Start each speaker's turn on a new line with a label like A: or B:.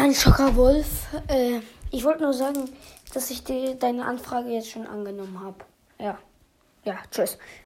A: Nein, Schockerwolf. Äh, ich wollte nur sagen, dass ich die, deine Anfrage jetzt schon angenommen habe. Ja. Ja, tschüss.